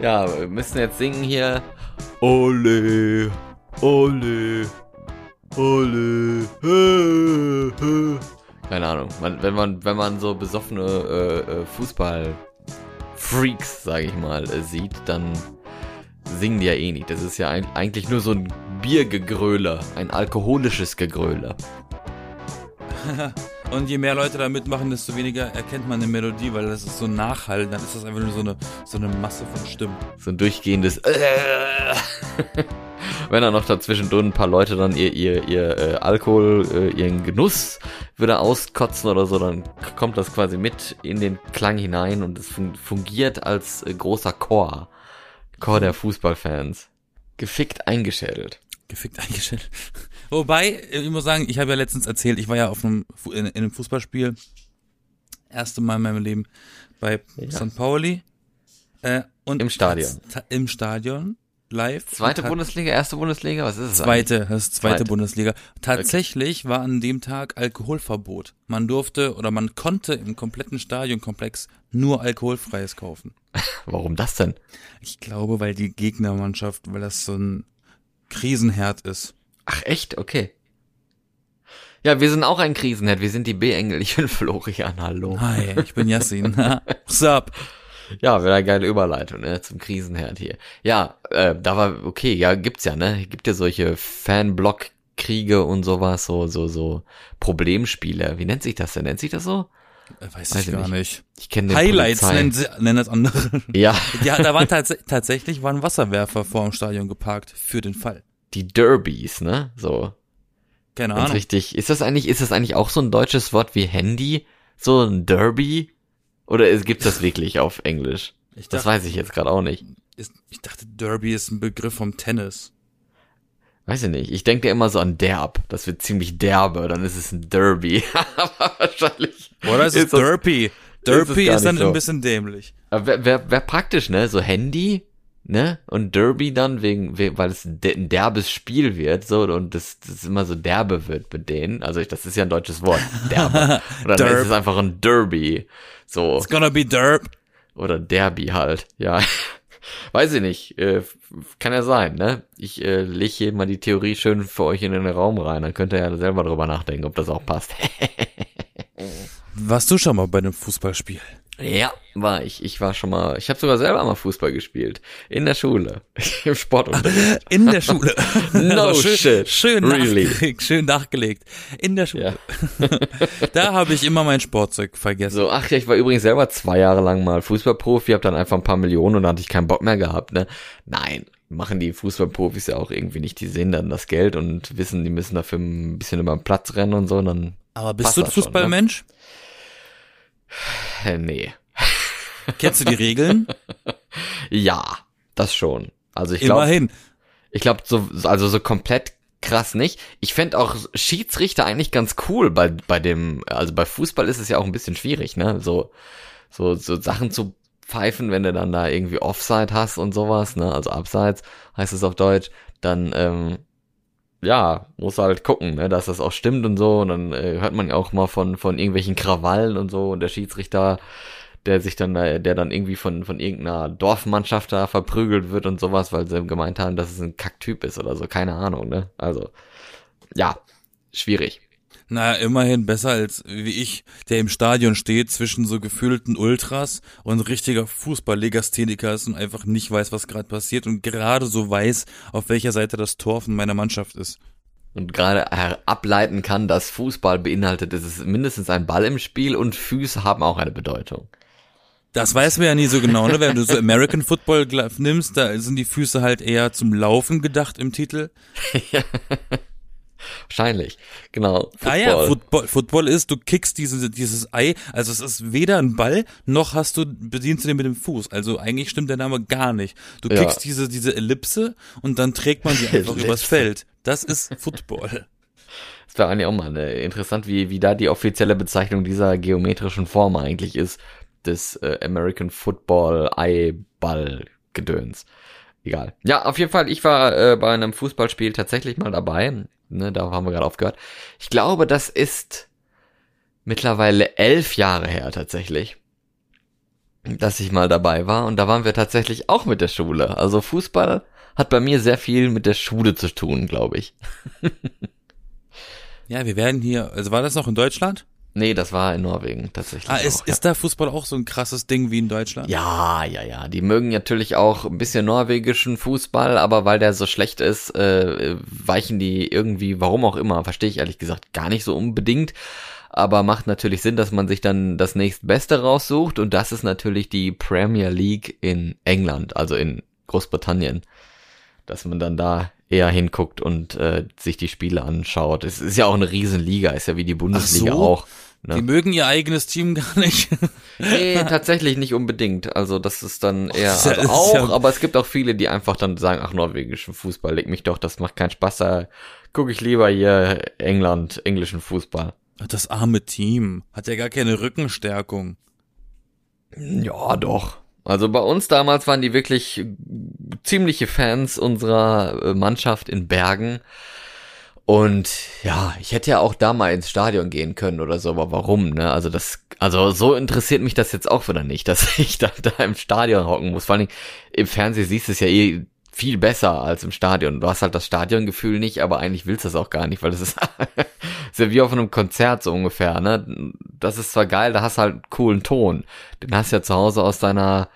Ja, wir müssen jetzt singen hier. Ole, ole, ole. hä, hä. Keine Ahnung. Man, wenn man wenn man so besoffene äh, äh, Fußball-Freaks, sage ich mal, äh, sieht, dann singen die ja eh nicht. Das ist ja ein, eigentlich nur so ein Biergegröle, ein alkoholisches Gegröle. Und je mehr Leute da mitmachen, desto weniger erkennt man eine Melodie, weil das ist so nachhallen, dann ist das einfach nur so eine, so eine Masse von Stimmen. So ein durchgehendes. Wenn dann noch dazwischen ein paar Leute dann ihr, ihr, ihr äh, Alkohol, äh, ihren Genuss wieder auskotzen oder so, dann kommt das quasi mit in den Klang hinein und es fun fungiert als äh, großer Chor. Chor der Fußballfans. Gefickt eingeschädelt. Gefickt eingestellt. Wobei, ich muss sagen, ich habe ja letztens erzählt, ich war ja auf einem, in, in einem Fußballspiel, erste Mal in meinem Leben bei Ja. St. Pauli. Äh, und Im Stadion. ta- Im Stadion, live. Zweite Bundesliga, erste Bundesliga, was ist es? Zweite, das ist zweite Zweite. Bundesliga. Tatsächlich war an dem Tag Alkoholverbot. Man durfte oder man konnte im kompletten Stadionkomplex nur alkoholfreies kaufen. Warum das denn? Ich glaube, weil die Gegnermannschaft, weil das so ein Krisenherd ist. Ach echt? Okay. Ja, wir sind auch ein Krisenherd. Wir sind die B-Engel. Ich bin Florian. Hallo. Hi, ich bin Yassin. What's up? Ja, wäre eine geile Überleitung, ne, zum Krisenherd hier. Ja, äh, da war, okay, ja, gibt's ja, ne, gibt ja solche Fanblock-Kriege und sowas, so, so, so Problemspiele. Wie nennt sich das denn? Nennt sich das so? Äh, Weiß, Weiß ich ich gar nicht. Ich kenne Highlights nennen, sie, nennen das andere. Ja, Ja, da waren tats tatsächlich waren Wasserwerfer vor dem Stadion geparkt für den Fall. Die Derbys, ne, so. Keine Ahnung. richtig. Ist das eigentlich, ist das eigentlich auch so ein deutsches Wort wie Handy? So ein Derby? Oder ist- gibt's das wirklich auf Englisch? Ich Das dachte, weiß ich jetzt gerade auch nicht. ist, ich dachte, Derby ist ein Begriff vom Tennis. Weiß ich nicht. Ich denke immer so an derb. Das wird ziemlich derbe. Dann ist es ein Derby. Aber wahrscheinlich. Oder ist es ist Derpy? gar ist dann so. ein bisschen dämlich. Aber wär, wär, wär praktisch, ne? So Handy, ne? Und Derby dann, wegen, we- weil es ein derbes Spiel wird, so, und das, das immer so derbe wird mit denen. Also ich, das ist ja ein deutsches Wort. Derbe. Oder dann Derb. ist es einfach ein Derby. So. It's gonna be Derp. Oder Derby halt, ja. Weiß ich nicht. Äh, kann ja sein, ne? Ich äh, leg hier mal die Theorie schön für euch in den Raum rein. Dann könnt ihr ja selber drüber nachdenken, ob das auch passt. Warst du schon mal bei einem Fußballspiel? Ja, war ich. Ich war schon mal, ich habe sogar selber mal Fußball gespielt. In der Schule. Im Sportunterricht. In der Schule. No Also schön, shit. Schön Really? nachgelegt. Schön nachgelegt. In der Schule. da habe ich immer mein Sportzeug vergessen. So, ach ja, ich war übrigens selber zwei Jahre lang mal Fußballprofi, hab dann einfach ein paar Millionen und dann hatte ich keinen Bock mehr gehabt, ne? Nein, machen die Fußballprofis ja auch irgendwie nicht. Die sehen dann das Geld und wissen, die müssen dafür ein bisschen über den Platz rennen und so, und dann, Aber bist du ein das schon, ne? Äh, nee. Kennst du die Regeln? Ja, das schon. Also ich glaube, Immerhin. ich glaube so, also so komplett krass nicht. Ich fänd auch Schiedsrichter eigentlich ganz cool bei, bei dem, also bei Fußball ist es ja auch ein bisschen schwierig, ne? So, so, so Sachen zu pfeifen, wenn du dann da irgendwie Offside hast und sowas, ne? Also Abseits heißt es auf Deutsch, dann, ähm, ja, muss halt gucken, ne, dass das auch stimmt und so. Und dann äh, hört man ja auch mal von, von irgendwelchen Krawallen und so und der Schiedsrichter, der sich dann, äh, der dann irgendwie von, von irgendeiner Dorfmannschaft da verprügelt wird und sowas, weil sie gemeint haben, dass es ein Kacktyp ist oder so, keine Ahnung, ne? Also, ja, schwierig. Naja, immerhin besser als wie ich, der im Stadion steht zwischen so gefühlten Ultras und richtiger Fußball-Legastheniker ist und einfach nicht weiß, was gerade passiert und gerade so weiß, auf welcher Seite das Tor von meiner Mannschaft ist. Und gerade ableiten kann, dass Fußball beinhaltet, es ist mindestens ein Ball im Spiel und Füße haben auch eine Bedeutung. Das weiß man ja nie so genau, ne? Wenn du so American Football nimmst, da sind die Füße halt eher zum Laufen gedacht im Titel. Wahrscheinlich. Genau. Ah ja, Football, Football ist, du kickst diese, dieses Ei, also es ist weder ein Ball, noch hast du, bedienst du den mit dem Fuß. Also eigentlich stimmt der Name gar nicht. Du Ja. kickst diese, diese Ellipse und dann trägt man die einfach übers Feld. Das ist Football. Das wäre eigentlich auch mal ne, interessant, wie, wie da die offizielle Bezeichnung dieser geometrischen Form eigentlich ist, des äh, American Football Eiball Gedöns. Egal. Ja, auf jeden Fall, ich war äh, bei einem Fußballspiel tatsächlich mal dabei. Ne, da haben wir gerade aufgehört. Ich glaube, das ist mittlerweile elf Jahre her tatsächlich. dass ich mal dabei war und da waren wir tatsächlich auch mit der Schule. Also Fußball hat bei mir sehr viel mit der Schule zu tun, glaube ich. ja, wir werden hier, also war das noch in Deutschland? Nee, das war in Norwegen tatsächlich. Ah, ist, auch, ist da Fußball auch so ein krasses Ding wie in Deutschland? Ja, ja, ja. Die mögen natürlich auch ein bisschen norwegischen Fußball, aber weil der so schlecht ist, äh, weichen die irgendwie, warum auch immer, verstehe ich ehrlich gesagt gar nicht so unbedingt. Aber macht natürlich Sinn, dass man sich dann das nächstbeste raussucht und das ist natürlich die Premier League in England, also in Großbritannien. Dass man dann da eher hinguckt und äh, sich die Spiele anschaut. Es ist ja auch eine Riesenliga, ist ja wie die Bundesliga so? auch. Ne? Die mögen ihr eigenes Team gar nicht. nee, tatsächlich nicht unbedingt. Also das ist dann eher ist ja, also auch, ja aber es gibt auch viele, die einfach dann sagen, ach, norwegischen Fußball, leg mich doch, das macht keinen Spaß, da gucke ich lieber hier England, englischen Fußball. Das arme Team hat ja gar keine Rückenstärkung. Ja, doch. Also bei uns damals waren die wirklich ziemliche Fans unserer äh, Mannschaft in Bergen. Und ja, ich hätte ja auch da mal ins Stadion gehen können oder so, aber warum, ne? Also das, also so interessiert mich das jetzt auch wieder nicht, dass ich da, da im Stadion hocken muss. Vor allem im Fernsehen siehst du es ja eh viel besser als im Stadion. Du hast halt das Stadiongefühl nicht, aber eigentlich willst du das auch gar nicht, weil das ist, ist ja wie auf einem Konzert so ungefähr, ne? Das ist zwar geil, da hast du halt einen coolen Ton. Den hast du ja zu Hause aus deiner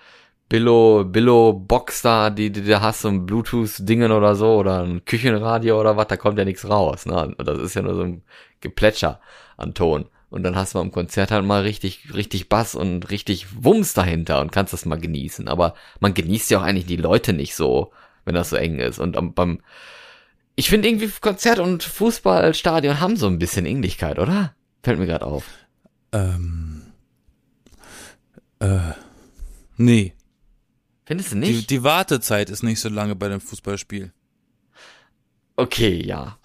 Billo, Billo Box da, die, die du hast, so ein Bluetooth-Dingen oder so, oder ein Küchenradio oder was, da kommt ja nichts raus, ne? Das ist ja nur so ein Geplätscher an Ton. Und dann hast du am Konzert halt mal richtig, richtig Bass und richtig Wumms dahinter und kannst das mal genießen. Aber man genießt ja auch eigentlich die Leute nicht so, wenn das so eng ist. Und beim, ich finde irgendwie Konzert und Fußballstadion haben so ein bisschen Ähnlichkeit, oder? Fällt mir gerade auf. Ähm. Äh. Nee. Findest du nicht? Die, die Wartezeit ist nicht so lange bei dem Fußballspiel. Okay, ja.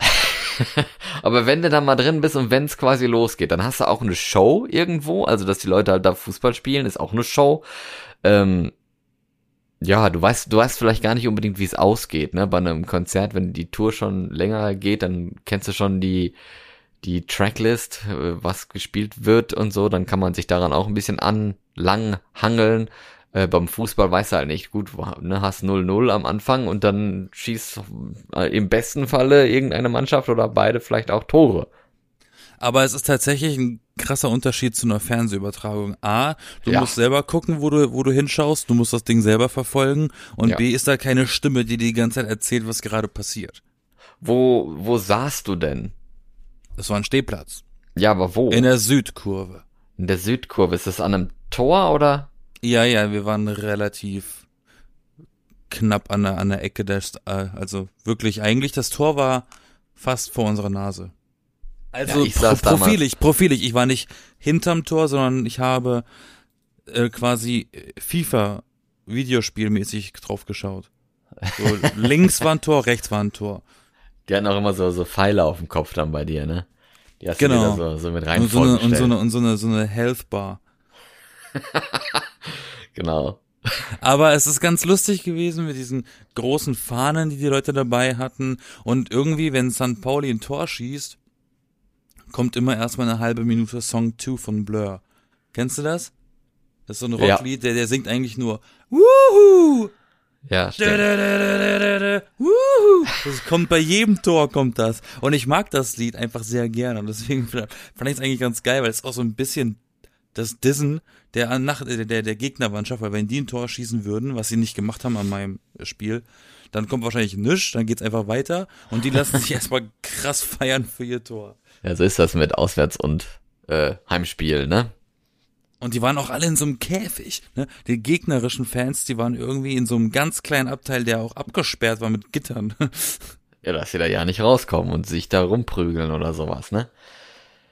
Aber wenn du da mal drin bist und wenn es quasi losgeht, dann hast du auch eine Show irgendwo, also dass die Leute halt da Fußball spielen, ist auch eine Show. Ähm, ja, du weißt, du weißt vielleicht gar nicht unbedingt, wie es ausgeht, ne? Bei einem Konzert, wenn die Tour schon länger geht, dann kennst du schon die, die Tracklist, äh, was gespielt wird und so, dann kann man sich daran auch ein bisschen anlang hangeln. Äh, beim Fußball weiß er halt nicht, gut, ne, hast 0-0 am Anfang und dann schießt äh, im besten Falle irgendeine Mannschaft oder beide vielleicht auch Tore. Aber es ist tatsächlich ein krasser Unterschied zu einer Fernsehübertragung. A, du ja. musst selber gucken, wo du, wo du hinschaust, du musst das Ding selber verfolgen und ja. B, ist da keine Stimme, die die ganze Zeit erzählt, was gerade passiert. Wo, wo saßt du denn? Das war ein Stehplatz. Ja, aber wo? In der Südkurve. In der Südkurve. Ist das an einem Tor oder? Ja, ja, wir waren relativ knapp an der, an der Ecke der, äh, also wirklich eigentlich das Tor war fast vor unserer Nase. Also ja, pro, profilig, profilig. Ich war nicht hinterm Tor, sondern ich habe äh, quasi FIFA Videospielmäßig drauf geschaut. So, links war ein Tor, rechts war ein Tor. Die hatten auch immer so so Pfeile auf dem Kopf dann bei dir, ne? Die hast genau. du so, so mit rein und so, eine, und so eine und so eine so eine Health Bar. genau. Aber es ist ganz lustig gewesen mit diesen großen Fahnen, die die Leute dabei hatten. Und irgendwie, wenn St. Pauli ein Tor schießt, kommt immer erstmal eine halbe Minute Song 2 von Blur. Kennst du das? Das ist so ein Rocklied, ja. der, der singt eigentlich nur Wuhu! Ja, stimmt. Das kommt bei jedem Tor kommt das. Und ich mag das Lied einfach sehr gerne. Und deswegen fand ich es eigentlich ganz geil, weil es auch so ein bisschen das Dissen der, nach, der, der Gegnermannschaft, weil wenn die ein Tor schießen würden, was sie nicht gemacht haben an meinem Spiel, dann kommt wahrscheinlich nichts, dann geht's einfach weiter und die lassen sich erstmal krass feiern für ihr Tor. Ja, so ist das mit Auswärts- und äh, Heimspiel, ne? Und die waren auch alle in so einem Käfig. Ne? Die gegnerischen Fans, die waren irgendwie in so einem ganz kleinen Abteil, der auch abgesperrt war mit Gittern. ja, dass sie da ja nicht rauskommen und sich da rumprügeln oder sowas, ne?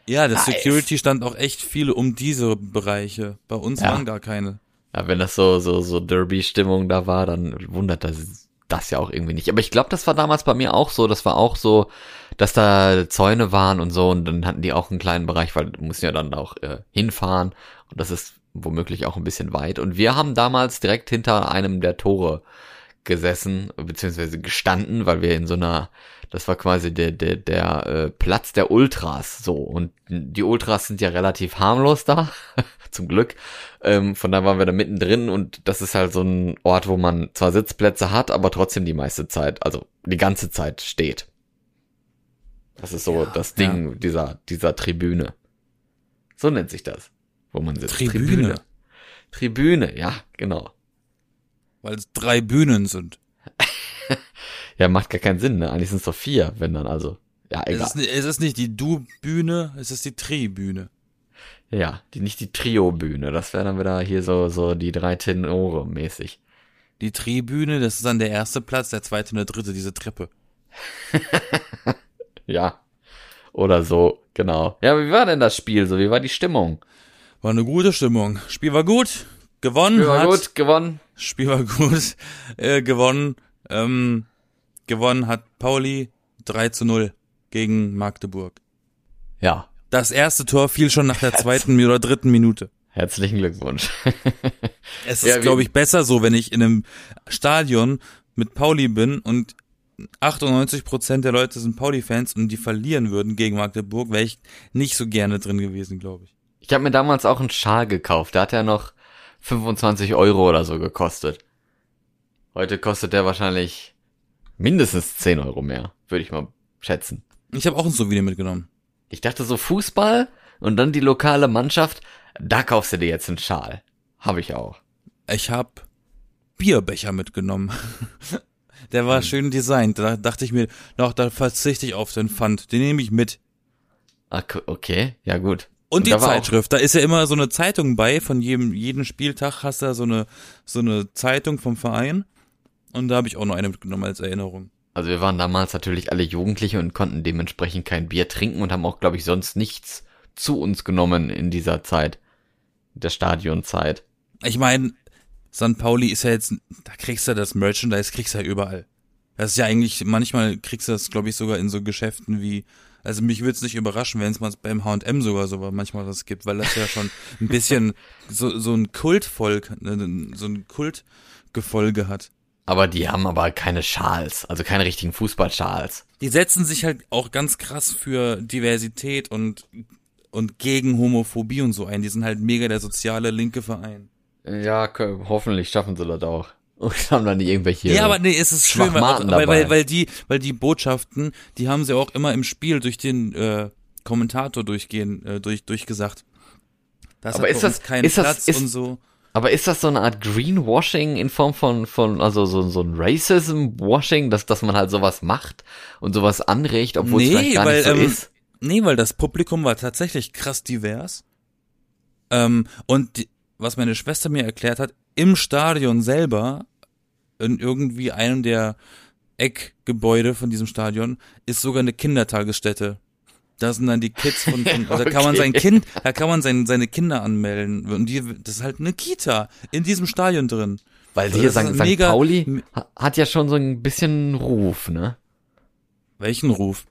Ja, der nice. Security stand auch echt viele um diese Bereiche. Bei uns ja. waren gar keine. Ja, wenn das so, so, so Derby-Stimmung da war, dann wundert das, das ja auch irgendwie nicht. Aber ich glaube, das war damals bei mir auch so. Das war auch so, dass da Zäune waren und so und dann hatten die auch einen kleinen Bereich, weil du musst ja dann auch äh, hinfahren und das ist womöglich auch ein bisschen weit. Und wir haben damals direkt hinter einem der Tore gesessen, beziehungsweise gestanden, weil wir in so einer, das war quasi der, der, der äh, Platz der Ultras, so. Und die Ultras sind ja relativ harmlos da, zum Glück. Ähm, von da waren wir da mittendrin und das ist halt so ein Ort, wo man zwar Sitzplätze hat, aber trotzdem die meiste Zeit, also die ganze Zeit steht. Das ist so Ja, das Ding dieser, dieser Tribüne. So nennt sich das, wo man sitzt. Tribüne. Tribüne, ja, genau. Weil es drei Bühnen sind. Ja, macht gar keinen Sinn, ne? Eigentlich sind es doch vier, wenn dann also. Ja, Es egal. ist, ni- es ist nicht die Du-Bühne, es ist die Tribüne. Ja, die, nicht die Trio-Bühne. Das wäre dann wieder hier so, so die drei Tenore mäßig. Die Tribüne, das ist dann der erste Platz, der zweite und der dritte, diese Treppe. Ja. Oder so, genau. Ja, wie war denn das Spiel so? Wie war die Stimmung? War eine gute Stimmung. Spiel war gut, gewonnen War hat. gut, gewonnen. Spiel war gut, äh, gewonnen. Ähm, gewonnen hat Pauli 3 zu 0 gegen Magdeburg. Ja. Das erste Tor fiel schon nach der zweiten oder dritten Minute. Herzlichen Glückwunsch. Es Ja, ist, wie- glaube ich, besser so, wenn ich in einem Stadion mit Pauli bin und 98 Prozent der Leute sind Pauli-Fans und die verlieren würden gegen Magdeburg, wäre ich nicht so gerne drin gewesen, glaube ich. Ich habe mir damals auch einen Schal gekauft. Da hat er noch 25 Euro oder so gekostet. Heute kostet der wahrscheinlich mindestens 10 Euro mehr, würde ich mal schätzen. Ich habe auch ein Souvenir mitgenommen. Ich dachte so Fußball und dann die lokale Mannschaft, da kaufst du dir jetzt einen Schal. Habe ich auch. Ich habe Bierbecher mitgenommen. Der Hm. war schön designt. Da dachte ich mir, doch, da verzichte ich auf den Pfand. Den nehme ich mit. Okay, ja gut. Und die auch- Zeitschrift, da ist ja immer so eine Zeitung bei, von jedem, jeden Spieltag hast du da so eine, so eine Zeitung vom Verein. Und da habe ich auch noch eine mitgenommen als Erinnerung. Also wir waren damals natürlich alle Jugendliche und konnten dementsprechend kein Bier trinken und haben auch, glaube ich, sonst nichts zu uns genommen in dieser Zeit. Der Stadionzeit. Ich meine, St. Pauli ist ja jetzt, da kriegst du das Merchandise, kriegst du ja überall. Das ist ja eigentlich, manchmal kriegst du das, glaube ich, sogar in so Geschäften wie, also mich würde es nicht überraschen, wenn es mal beim H&M sogar so manchmal das gibt, weil das ja schon ein bisschen so, so ein Kultvolk, ne, so ein Kultgefolge hat. Aber die haben aber keine Schals, also keine richtigen Fußballschals. Die setzen sich halt auch ganz krass für Diversität und, und gegen Homophobie und so ein. Die sind halt mega der soziale linke Verein. Ja, hoffentlich schaffen sie das auch. Und haben dann nicht irgendwelche. Ja, aber nee, es ist schön, weil, auch, weil, weil, weil die, weil die Botschaften, die haben sie auch immer im Spiel durch den äh, Kommentator durchgehen, äh, durch, durchgesagt. Das Aber hat ist das- keinen ist das- Platz ist- und so. Aber ist das so eine Art Greenwashing in Form von, von also so, so ein Racism-Washing, dass, dass man halt sowas macht und sowas anregt, obwohl es Nee, vielleicht gar weil, nicht so ähm, ist? Nee, weil das Publikum war tatsächlich krass divers. Ähm, und die, was meine Schwester mir erklärt hat, im Stadion selber, in irgendwie einem der Eckgebäude von diesem Stadion, ist sogar eine Kindertagesstätte. Da sind dann die Kids von, von also da kann man Okay. sein Kind, da kann man sein, seine Kinder anmelden. Und die, das ist halt eine Kita in diesem Stadion drin. Weil hier ist St. Pauli ha- hat ja schon so ein bisschen Ruf, ne? Welchen Ruf?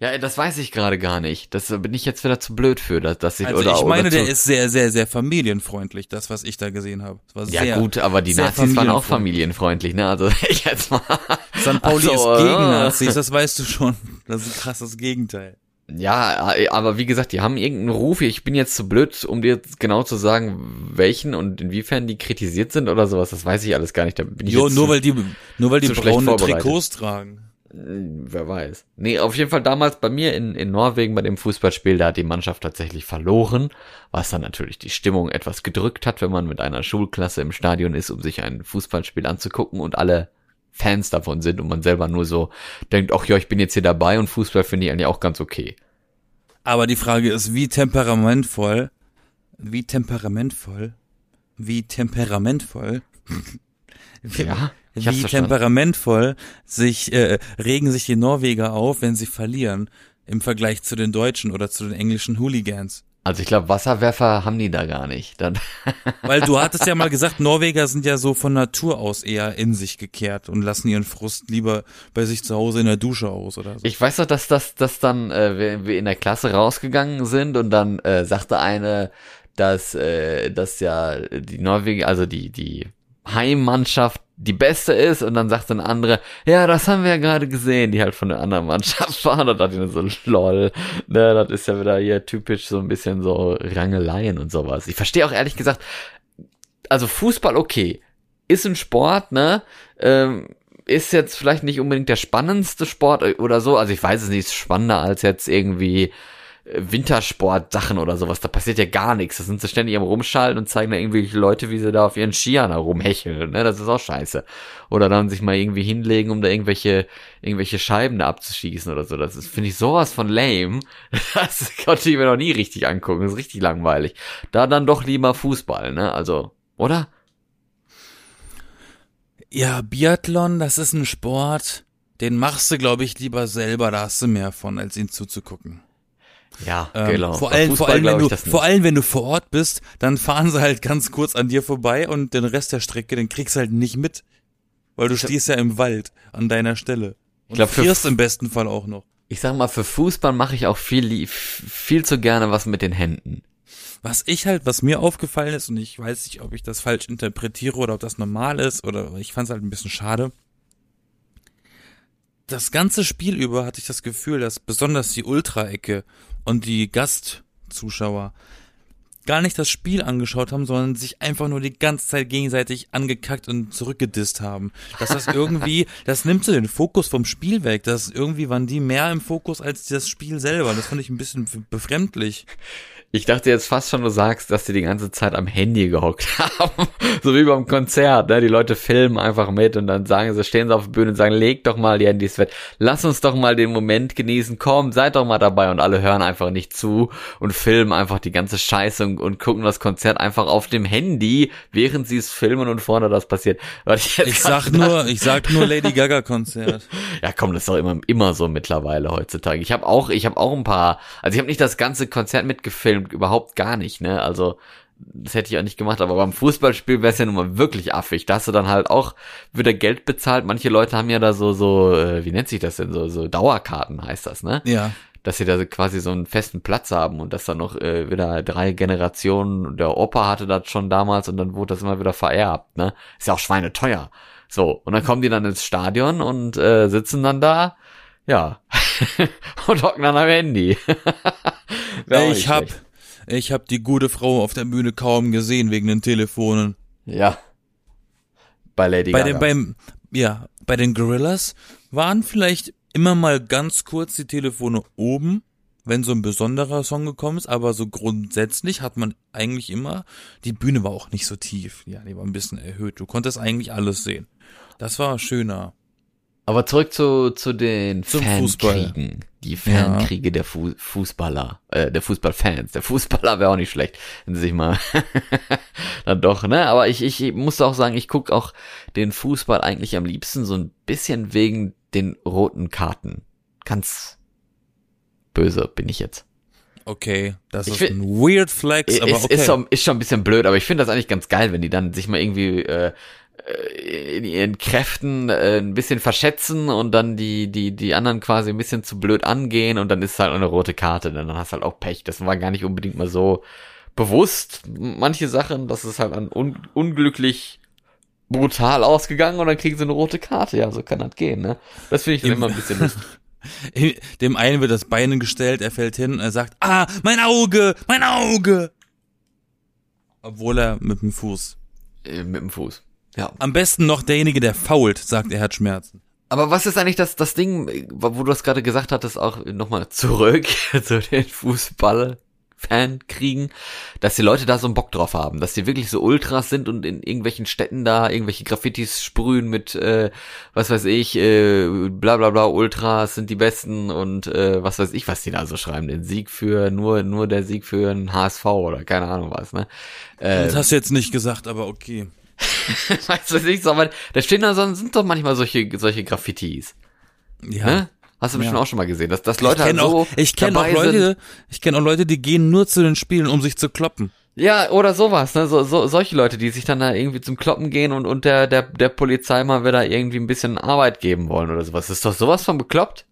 Ja, das weiß ich gerade gar nicht. Das bin ich jetzt wieder zu blöd für, dass, dass ich Also oder ich oder meine, zu, der ist sehr, sehr, sehr familienfreundlich, das, was ich da gesehen habe. Ja sehr, gut, aber die Nazis waren auch familienfreundlich. ne? Also ich jetzt mal. St. Pauli Ach so, ist gegen äh. Nazis, das weißt du schon. Das ist ein krasses Gegenteil. Ja, aber wie gesagt, die haben irgendeinen Ruf. Ich bin jetzt zu blöd, um dir jetzt genau zu sagen, welchen und inwiefern die kritisiert sind oder sowas. Das weiß ich alles gar nicht. Da bin ich Jo, nur weil die, nur weil die braune. Trikots tragen. Hm, Wer weiß. Nee, auf jeden Fall damals bei mir in, in Norwegen bei dem Fußballspiel, da hat die Mannschaft tatsächlich verloren, was dann natürlich die Stimmung etwas gedrückt hat, wenn man mit einer Schulklasse im Stadion ist, um sich ein Fußballspiel anzugucken und alle Fans davon sind und man selber nur so denkt, ach ja, ich bin jetzt hier dabei und Fußball finde ich eigentlich auch ganz okay. Aber die Frage ist, wie temperamentvoll, wie temperamentvoll, wie temperamentvoll, Ja, ich wie temperamentvoll sich, äh, regen sich die Norweger auf, wenn sie verlieren, im Vergleich zu den Deutschen oder zu den englischen Hooligans. Also ich glaube, Wasserwerfer haben die da gar nicht. Dann, Weil du hattest ja mal gesagt, Norweger sind ja so von Natur aus eher in sich gekehrt und lassen ihren Frust lieber bei sich zu Hause in der Dusche aus oder so. ich weiß doch, dass das dass dann äh, wir, wir in der Klasse rausgegangen sind und dann äh, sagte eine, dass äh, dass ja die Norwegen, also die die Heimmannschaft die beste ist und dann sagt so eine andere, ja, das haben wir ja gerade gesehen, die halt von der anderen Mannschaft waren und dachte ich mir so, lol, ne, das ist ja wieder hier typisch so ein bisschen so Rangeleien und sowas. Ich verstehe auch ehrlich gesagt, also Fußball okay, ist ein Sport, ne, ähm, ist jetzt vielleicht nicht unbedingt der spannendste Sport oder so, also ich weiß es nicht, ist spannender als jetzt irgendwie Wintersport-Sachen oder sowas, da passiert ja gar nichts. Da sind sie ständig am Rumschalten und zeigen da irgendwelche Leute, wie sie da auf ihren Skiern herumhecheln, ne, das ist auch scheiße. Oder dann sich mal irgendwie hinlegen, um da irgendwelche, irgendwelche Scheiben da abzuschießen oder so. Das ist, finde ich, sowas von lame. Das konnte ich mir noch nie richtig angucken, das ist richtig langweilig. Da dann doch lieber Fußball, ne, also, oder? Ja, Biathlon, das ist ein Sport, den machst du, glaube ich, lieber selber, da hast du mehr von, als ihn zuzugucken. Ja, Ähm, genau. Vor allem, vor allem, wenn glaub du, ich vor allem, wenn du vor Ort bist, dann fahren sie halt ganz kurz an dir vorbei und den Rest der Strecke, den kriegst du halt nicht mit. Weil du stehst ja im Wald an deiner Stelle. Und glaub, für- frierst im besten Fall auch noch. Ich sag mal, für Fußball mache ich auch viel, viel zu gerne was mit den Händen. Was ich halt, was mir aufgefallen ist, und ich weiß nicht, ob ich das falsch interpretiere oder ob das normal ist, oder ich fand es halt ein bisschen schade. Das ganze Spiel über hatte ich das Gefühl, dass besonders die Ultra-Ecke und die Gastzuschauer gar nicht das Spiel angeschaut haben, sondern sich einfach nur die ganze Zeit gegenseitig angekackt und zurückgedisst haben. Dass das irgendwie, das nimmt so den Fokus vom Spiel weg. Das irgendwie waren die mehr im Fokus als das Spiel selber. Das fand ich ein bisschen befremdlich. Ich dachte jetzt fast schon, du sagst, dass die die ganze Zeit am Handy gehockt haben. so wie beim Konzert, ne? Die Leute filmen einfach mit und dann sagen sie, stehen sie auf der Bühne und sagen, leg doch mal die Handys weg. Lass uns doch mal den Moment genießen. Komm, seid doch mal dabei. Und alle hören einfach nicht zu und filmen einfach die ganze Scheiße und, und gucken das Konzert einfach auf dem Handy, während sie es filmen und vorne das passiert. Ich Ich sag nur, ich sag nur Lady Gaga Konzert. Ja, komm, das ist doch immer, immer so mittlerweile heutzutage. Ich habe auch, ich habe auch ein paar, also ich habe nicht das ganze Konzert mitgefilmt, überhaupt gar nicht, ne? Also das hätte ich auch nicht gemacht, aber beim Fußballspiel wäre es ja nun mal wirklich affig. Da hast du dann halt auch wieder Geld bezahlt. Manche Leute haben ja da so, so, äh, wie nennt sich das denn, so, so Dauerkarten heißt das, ne? Ja. Dass sie da quasi so einen festen Platz haben und dass dann noch äh, wieder drei Generationen, der Opa hatte das schon damals und dann wurde das immer wieder vererbt, ne? Ist ja auch schweineteuer. So, und dann kommen die dann ins Stadion und äh, sitzen dann da, ja, und hocken dann am Handy. Ich hab, schlecht. Ich hab die gute Frau auf der Bühne kaum gesehen wegen den Telefonen. Ja. Bei Lady Bei Gaga. den, beim, ja, bei den Gorillas waren vielleicht immer mal ganz kurz die Telefone oben, wenn so ein besonderer Song gekommen ist, aber so grundsätzlich hat man eigentlich immer, die Bühne war auch nicht so tief. Ja, die war ein bisschen erhöht. Du konntest eigentlich alles sehen. Das war schöner. Aber zurück zu, zu den Zum Fußball. Die Fankriege der Fu Fußballer, äh, der Fußballfans. Der Fußballer wäre auch nicht schlecht, wenn sie sich mal dann doch, ne? Aber ich, ich muss auch sagen, ich guck auch den Fußball eigentlich am liebsten so ein bisschen wegen den roten Karten. Ganz böse bin ich jetzt. Okay, das Ich ist find- ein weird flex, aber ist, okay. ist, schon, ist schon ein bisschen blöd, aber ich finde das eigentlich ganz geil, wenn die dann sich mal irgendwie äh, in ihren Kräften äh, ein bisschen verschätzen und dann die, die, die anderen quasi ein bisschen zu blöd angehen und dann ist halt eine rote Karte, dann hast du halt auch Pech. Das war gar nicht unbedingt mal so bewusst. Manche Sachen, das ist halt an un unglücklich brutal ausgegangen und dann kriegen sie eine rote Karte. Ja, so kann das gehen, ne? Das finde ich dann Im- immer ein bisschen lustig. Dem einen wird das Bein gestellt, er fällt hin und er sagt, ah, mein Auge, mein Auge. Obwohl er mit dem Fuß. Äh, mit dem Fuß. Ja. Am besten noch derjenige, der fault, sagt, er hat Schmerzen. Aber was ist eigentlich das, das Ding, wo du das gerade gesagt hattest, auch nochmal zurück zu den Fußball-Fan-Kriegen, dass die Leute da so einen Bock drauf haben, dass die wirklich so Ultras sind und in irgendwelchen Städten da irgendwelche Graffitis sprühen mit, äh, was weiß ich, äh, bla bla bla, Ultras sind die Besten und äh, was weiß ich, was die da so schreiben, den Sieg für, nur, nur der Sieg für einen HSV oder keine Ahnung was, ne? Äh, Das hast du jetzt nicht gesagt, aber okay. weißt du nicht, so, aber da stehen da so, sind doch manchmal solche, solche Graffitis. Ja. Ne? Hast du bestimmt Ja. auch schon mal gesehen, dass, dass Leute ich kenne halt so auch, ich kenne auch dabei sind. Leute, ich kenne auch Leute, die gehen nur zu den Spielen, um sich zu kloppen. Ja, oder sowas, ne? So, so, solche Leute, die sich dann da irgendwie zum Kloppen gehen und, und der, der, der Polizei mal wieder irgendwie ein bisschen Arbeit geben wollen oder sowas. Ist doch sowas von bekloppt?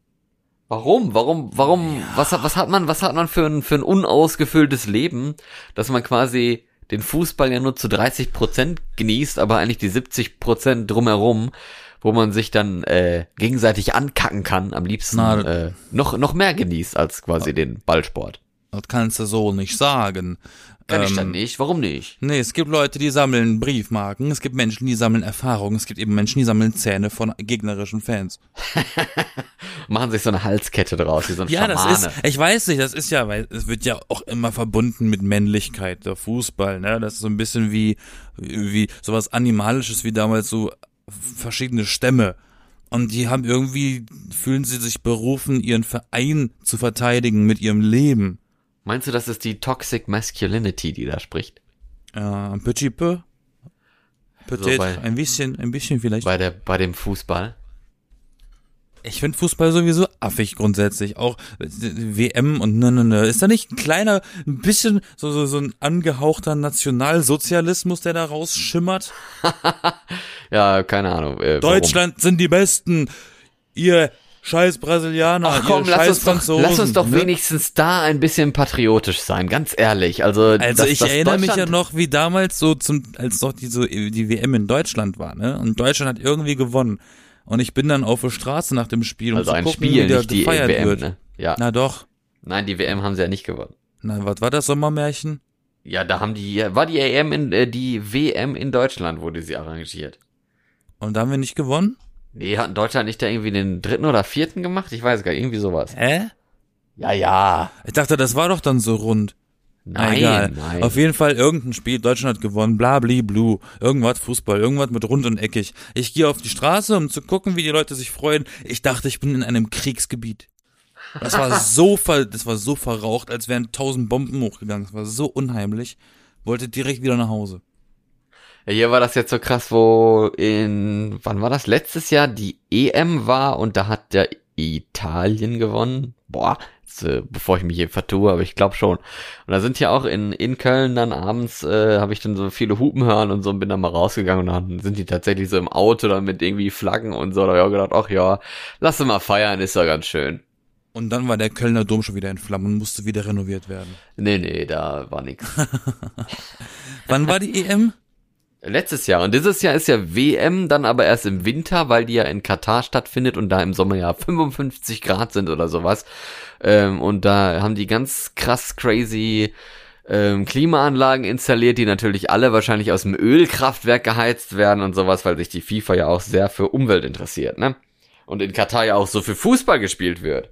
Warum? Warum, warum, was hat, was hat man, was hat man für ein, für ein unausgefülltes Leben, dass man quasi den Fußball ja nur zu 30 Prozent genießt, aber eigentlich die 70 Prozent drumherum, wo man sich dann äh, gegenseitig ankacken kann, am liebsten Na, äh, noch noch mehr genießt als quasi den Ballsport. Das kannst du so nicht sagen. Kann ich Ähm, dann nicht? Warum nicht? Nee, es gibt Leute, die sammeln Briefmarken, es gibt Menschen, die sammeln Erfahrungen, es gibt eben Menschen, die sammeln Zähne von gegnerischen Fans. Machen sich so eine Halskette draus, wie so ein Ja, das Schamane. ist, ich weiß nicht, das ist ja, weil es wird ja auch immer verbunden mit Männlichkeit, der Fußball, ne? Das ist so ein bisschen wie, wie sowas Animalisches wie damals so verschiedene Stämme. Und die haben irgendwie, fühlen sie sich berufen, ihren Verein zu verteidigen mit ihrem Leben. Meinst du, das ist die Toxic Masculinity, die da spricht? Äh, petit peu. Peut-être, bei- ein bisschen, ein bisschen vielleicht. Bei der, bei dem Fußball? Ich finde Fußball sowieso affig grundsätzlich. Auch äh, WM und ne, ne, ne. Ist da nicht ein kleiner, ein bisschen so, so, so ein angehauchter Nationalsozialismus, der da rausschimmert? Ja, keine Ahnung. Äh, warum? Deutschland sind die Besten. Ihr scheiß Brasilianer, Ach komm, lass scheiß uns, doch, Franzosen. lass uns doch ne? wenigstens da ein bisschen patriotisch sein, ganz ehrlich. Also, Also dass- ich dass erinnere mich ja noch, wie damals so zum, als doch die, so, die WM in Deutschland war, ne? Und Deutschland hat irgendwie gewonnen. Und ich bin dann auf der Straße nach dem Spiel, um Also zu ein gucken, Spiel, wie der nicht die gefeiert WM, wird. ne? Ja. Na doch. Nein, die WM haben sie ja nicht gewonnen. Na, was war das Sommermärchen? Ja, da haben die, war die EM in, äh, die WM in Deutschland wurde sie arrangiert. Und da haben wir nicht gewonnen? Nee, hat Deutschland nicht da irgendwie den dritten oder vierten gemacht? Ich weiß gar nicht, irgendwie sowas. Hä? Ja, ja. Ich dachte, das war doch dann so rund. Na, Nein, egal. nein. Auf jeden Fall irgendein Spiel, Deutschland hat gewonnen, bla bli blu, irgendwas Fußball, irgendwas mit rund und eckig. Ich gehe auf die Straße, um zu gucken, wie die Leute sich freuen. Ich dachte, ich bin in einem Kriegsgebiet. Das war so ver, das war so verraucht, als wären tausend Bomben hochgegangen. Das war so unheimlich. Wollte direkt wieder nach Hause. Ja, hier war das jetzt so krass, wo in, wann war das? Letztes Jahr die EM war und da hat der Italien gewonnen. Boah, jetzt, äh, bevor ich mich hier vertue, aber ich glaube schon. Und da sind ja auch in, in Köln dann abends, äh, habe ich dann so viele Hupen hören und so und bin dann mal rausgegangen und dann sind die tatsächlich so im Auto dann mit irgendwie Flaggen und so. Da habe ich auch gedacht, ach ja, lass mal feiern, ist ja ganz schön. Und dann war der Kölner Dom schon wieder in Flammen und musste wieder renoviert werden. Nee, nee, da war nix. Wann war die EM? Letztes Jahr. Und dieses Jahr ist ja WM dann aber erst im Winter, weil die ja in Katar stattfindet und da im Sommer ja 55 Grad sind oder sowas. Ähm, und da haben die ganz krass crazy ähm, Klimaanlagen installiert, die natürlich alle wahrscheinlich aus dem Ölkraftwerk geheizt werden und sowas, weil sich die FIFA ja auch sehr für Umwelt interessiert, ne? Und in Katar ja auch so für Fußball gespielt wird.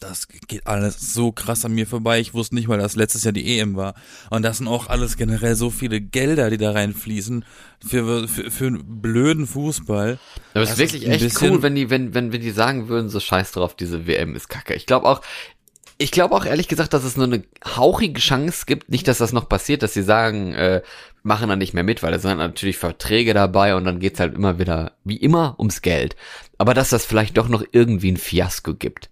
Das geht alles so krass an mir vorbei. Ich wusste nicht mal, dass letztes Jahr die EM war. Und das sind auch alles generell so viele Gelder, die da reinfließen für, für, für einen blöden Fußball. Aber es Das ist wirklich ist echt cool, wenn die, wenn, wenn, wenn die sagen würden, so scheiß drauf, diese WM ist kacke. Ich glaube auch, ich glaube auch ehrlich gesagt, dass es nur eine hauchige Chance gibt, nicht, dass das noch passiert, dass sie sagen, äh, machen dann nicht mehr mit, weil da sind natürlich Verträge dabei und dann geht's halt immer wieder, wie immer, ums Geld. Aber dass das vielleicht doch noch irgendwie ein Fiasko gibt.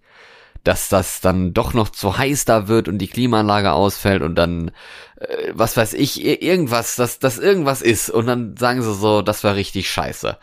Dass das dann doch noch zu heiß da wird und die Klimaanlage ausfällt und dann, äh, was weiß ich, ir- irgendwas, dass das irgendwas ist und dann sagen sie so, das war richtig scheiße.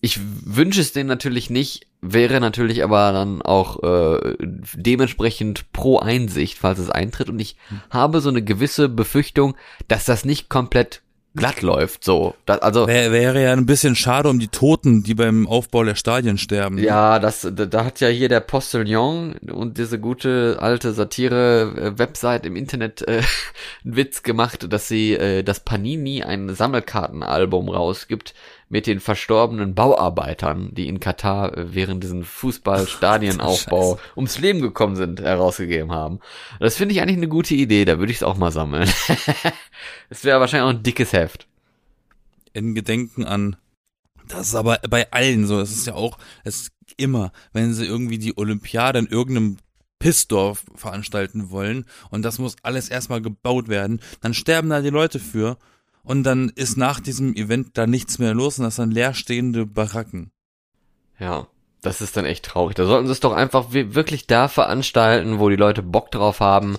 Ich wünsche es denen natürlich nicht, wäre natürlich aber dann auch äh, dementsprechend pro Einsicht, falls es eintritt. Und ich habe so eine gewisse Befürchtung, dass das nicht komplett glatt läuft. So, das, also Wär, wäre ja ein bisschen schade um die Toten, die beim Aufbau der Stadien sterben. ja, das da, hat ja hier der Postillon und diese gute alte Satire-Website im Internet äh, einen Witz gemacht, dass sie, äh, dass Panini ein Sammelkartenalbum rausgibt mit den verstorbenen Bauarbeitern, die in Katar äh, während diesen Fußballstadienaufbau ums Leben gekommen sind, herausgegeben haben. Das finde ich eigentlich eine gute Idee, da würde ich es auch mal sammeln. Es wäre wahrscheinlich auch ein dickes Heft. in Gedenken an. Das ist aber bei allen so. Es ist ja auch, es ist immer, wenn sie irgendwie die Olympiade in irgendeinem Pissdorf veranstalten wollen und das muss alles erstmal gebaut werden, dann sterben da die Leute für und dann ist nach diesem Event da nichts mehr los und das sind leerstehende Baracken. Ja, das ist dann echt traurig. Da sollten sie es doch einfach wi- wirklich da veranstalten, wo die Leute Bock drauf haben.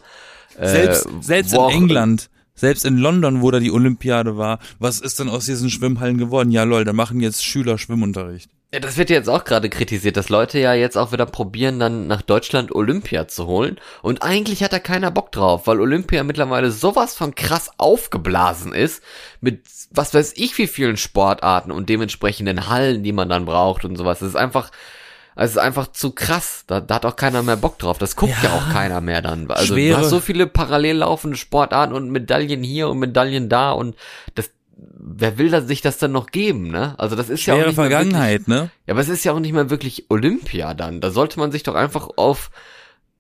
Äh, Selbst, selbst wo in England, selbst in London, wo da die Olympiade war, was ist denn aus diesen Schwimmhallen geworden? Ja lol, da machen jetzt Schüler Schwimmunterricht. Ja, das wird jetzt auch gerade kritisiert, dass Leute ja jetzt auch wieder probieren, dann nach Deutschland Olympia zu holen. Und eigentlich hat da keiner Bock drauf, weil Olympia mittlerweile sowas von krass aufgeblasen ist, mit was weiß ich wie vielen Sportarten und dementsprechenden Hallen, die man dann braucht und sowas. Es ist einfach, es ist einfach zu krass. Da, da hat auch keiner mehr Bock drauf. Das guckt ja, ja auch keiner mehr dann. Also schwere. du hast so viele parallel laufende Sportarten und Medaillen hier und Medaillen da und das, wer will da sich das dann noch geben, ne? Also das ist Schwere ja auch nicht Vergangenheit, wirklich, ne? Ja, aber es ist ja auch nicht mehr wirklich Olympia dann. Da sollte man sich doch einfach auf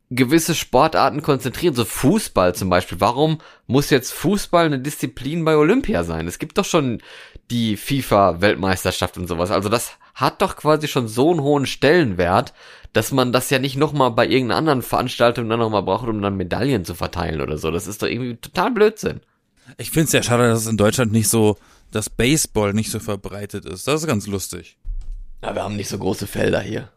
gewisse Sportarten konzentrieren, so Fußball zum Beispiel. Warum muss jetzt Fußball eine Disziplin bei Olympia sein? Es gibt doch schon die FIFA-Weltmeisterschaft und sowas. Also das hat doch quasi schon so einen hohen Stellenwert, dass man das ja nicht nochmal bei irgendeiner anderen Veranstaltung dann nochmal braucht, um dann Medaillen zu verteilen oder so. Das ist doch irgendwie total Blödsinn. Ich finde es ja schade, dass es in Deutschland nicht so, dass Baseball nicht so verbreitet ist. Das ist ganz lustig. Ja, wir haben nicht so große Felder hier.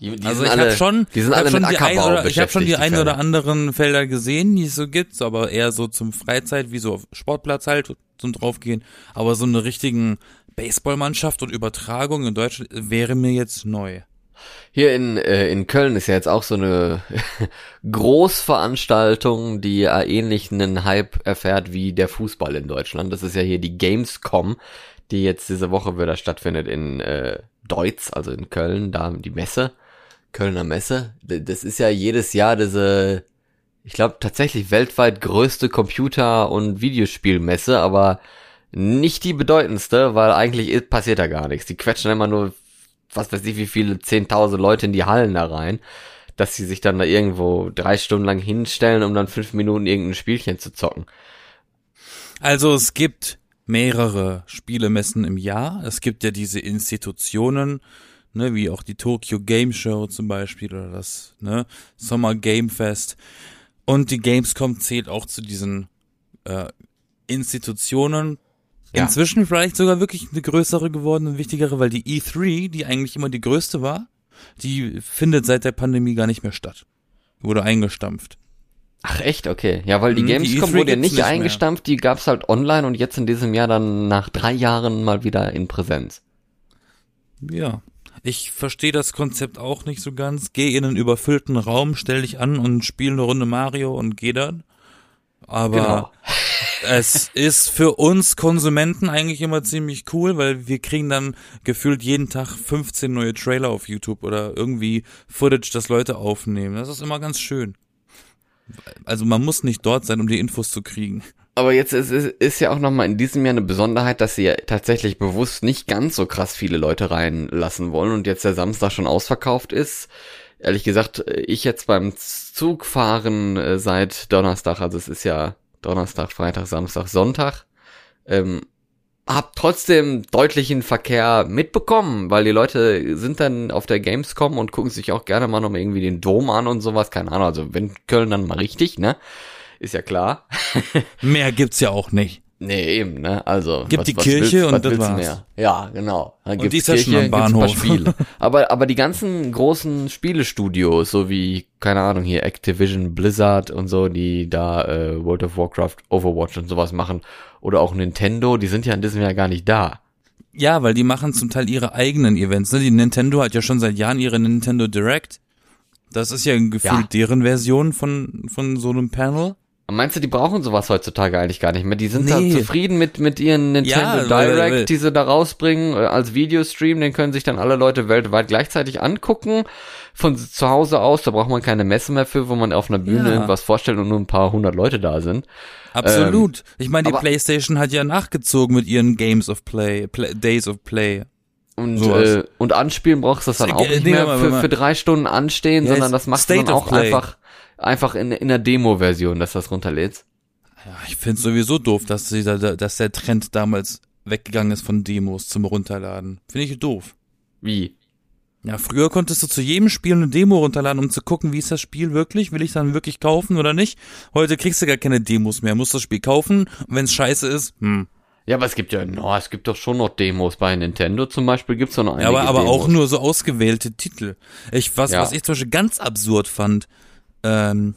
Die, die also ich habe schon, die sind alle schon mit ein oder, ich habe schon die, die ein oder anderen Felder gesehen, die es so gibt, aber eher so zum Freizeit, wie so auf Sportplatz halt zum draufgehen. Aber so eine richtigen Baseballmannschaft und Übertragung in Deutschland wäre mir jetzt neu. Hier in, äh, in Köln ist ja jetzt auch so eine Großveranstaltung, die ja ähnlich einen Hype erfährt wie der Fußball in Deutschland. Das ist ja hier die Gamescom, die jetzt diese Woche wieder stattfindet in äh, Deutz, also in Köln, da die Messe, Kölner Messe. Das ist ja jedes Jahr diese, ich glaube tatsächlich weltweit größte Computer- und Videospielmesse, aber nicht die bedeutendste, weil eigentlich passiert da gar nichts. Die quetschen immer nur was weiß ich, wie viele zehntausend Leute in die Hallen da rein, dass sie sich dann da irgendwo drei Stunden lang hinstellen, um dann fünf Minuten irgendein Spielchen zu zocken. Also es gibt mehrere Spielemessen im Jahr. Es gibt ja diese Institutionen, ne, wie auch die Tokyo Game Show zum Beispiel oder das ne, Summer Game Fest. Und die Gamescom zählt auch zu diesen äh, Institutionen, ja. Inzwischen vielleicht sogar wirklich eine größere geworden und wichtigere, weil die E3, die eigentlich immer die größte war, die findet seit der Pandemie gar nicht mehr statt. Wurde eingestampft. Ach echt, okay. Ja, weil die Gamescom die wurde ja nicht, nicht eingestampft, mehr. die gab's halt online und jetzt in diesem Jahr dann nach drei Jahren mal wieder in Präsenz. Ja. Ich verstehe das Konzept auch nicht so ganz. Geh in einen überfüllten Raum, stell dich an und spiel eine Runde Mario und geh dann. Aber genau. Es ist für uns Konsumenten eigentlich immer ziemlich cool, weil wir kriegen dann gefühlt jeden Tag 15 neue Trailer auf YouTube oder irgendwie Footage, das Leute aufnehmen. Das ist immer ganz schön. Also man muss nicht dort sein, um die Infos zu kriegen. Aber jetzt ist, ist, ist ja auch nochmal in diesem Jahr eine Besonderheit, dass sie ja tatsächlich bewusst nicht ganz so krass viele Leute reinlassen wollen und jetzt der Samstag schon ausverkauft ist ehrlich gesagt, ich jetzt beim Zugfahren äh, seit Donnerstag, also es ist ja Donnerstag, Freitag, Samstag, Sonntag, ähm, hab trotzdem deutlichen Verkehr mitbekommen, weil die Leute sind dann auf der Gamescom und gucken sich auch gerne mal noch irgendwie den Dom an und sowas, keine Ahnung, also wenn Köln dann mal richtig, ne? Ist ja klar. Mehr gibt's ja auch nicht. Nee, eben, ne? Also. Gibt was, die was Kirche willst, und das war's. Mehr? Ja, genau. Dann und die ist ja schon am Bahnhof. Spiele. aber, aber die ganzen großen Spielestudios, so wie, keine Ahnung, hier Activision, Blizzard und so, die da äh, World of Warcraft, Overwatch und sowas machen, oder auch Nintendo, die sind ja in diesem Jahr gar nicht da. Ja, weil die machen zum Teil ihre eigenen Events. Ne? Die Nintendo hat ja schon seit Jahren ihre Nintendo Direct. Das ist ja gefühlt ja. deren Version von, von so einem Panel. Meinst du, die brauchen sowas heutzutage eigentlich gar nicht mehr? Die sind nee. da zufrieden mit, mit ihren Nintendo ja, Direct, weil, die sie da rausbringen äh, als Videostream, den können sich dann alle Leute weltweit gleichzeitig angucken. Von zu Hause aus, da braucht man keine Messe mehr für, wo man auf einer Bühne ja. irgendwas vorstellt und nur ein paar hundert Leute da sind. Absolut. Ähm, ich meine, die PlayStation hat ja nachgezogen mit ihren Games of Play, Play Days of Play. Und, äh, und anspielen brauchst du das dann auch nicht mehr für, für drei Stunden anstehen, ja, sondern das machst du dann auch einfach einfach in, in der Demo-Version, dass das runterlädst. Ja, ich find's sowieso doof, dass dieser, dass der Trend damals weggegangen ist von Demos zum Runterladen. Finde ich doof. Wie? Ja, früher konntest du zu jedem Spiel eine Demo runterladen, um zu gucken, wie ist das Spiel wirklich, will ich dann wirklich kaufen oder nicht. Heute kriegst du gar keine Demos mehr, musst das Spiel kaufen und wenn's scheiße ist, hm. Ja, aber es gibt ja, no, es gibt doch schon noch Demos bei Nintendo zum Beispiel, gibt's doch noch einige Ja, aber, aber Demos. auch nur so ausgewählte Titel. Ich, was, ja. was ich zum Beispiel ganz absurd fand, ähm,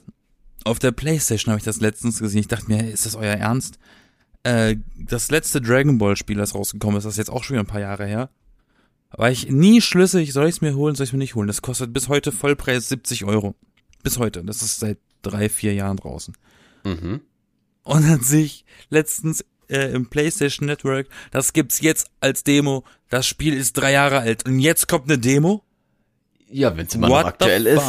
auf der Playstation habe ich das letztens gesehen. Ich dachte mir, ist das euer Ernst? Äh, das letzte Dragon Ball Spiel, das rausgekommen ist, das ist jetzt auch schon wieder ein paar Jahre her. war ich nie schlüssig, soll ich es mir holen, soll ich es mir nicht holen. Das kostet bis heute Vollpreis 70 Euro. Bis heute. Das ist seit drei, vier Jahren draußen. Mhm. Und dann sehe ich letztens äh, im PlayStation Network, das gibt's jetzt als Demo. Das Spiel ist drei Jahre alt und jetzt kommt eine Demo. Ja, wenn es immer noch aktuell ist.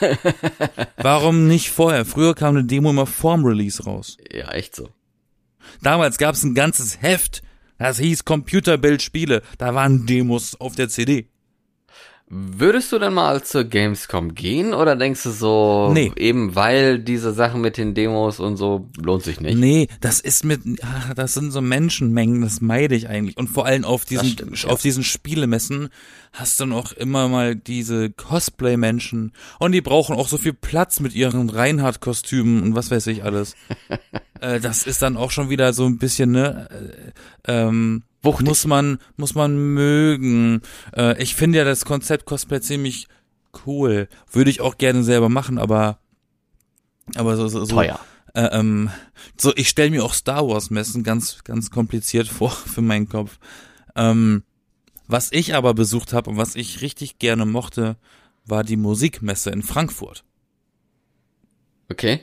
Warum nicht vorher? Früher kam eine Demo immer vorm Release raus. Ja, echt so. Damals gab's ein ganzes Heft, das hieß Computerbildspiele. Da waren Demos auf der CD. Würdest du denn mal zur Gamescom gehen oder denkst du so, Nee. eben weil diese Sachen mit den Demos und so lohnt sich nicht? Nee, das ist mit, ah, das sind so Menschenmengen, das meide ich eigentlich. Und vor allem auf diesen, stimmt, ja. auf diesen Spielemessen hast du noch immer mal diese Cosplay-Menschen. Und die brauchen auch so viel Platz mit ihren Reinhard-Kostümen und was weiß ich alles. äh, das ist dann auch schon wieder so ein bisschen, ne, äh, ähm, Wuchtig. muss man, muss man mögen. Äh, ich finde ja das Konzept Cosplay ziemlich cool. Würde ich auch gerne selber machen, aber, aber so, so, so Teuer. äh, ähm, so, ich stelle mir auch Star Wars Messen ganz, ganz kompliziert vor für meinen Kopf. Ähm, was ich aber besucht habe und was ich richtig gerne mochte, war die Musikmesse in Frankfurt. Okay.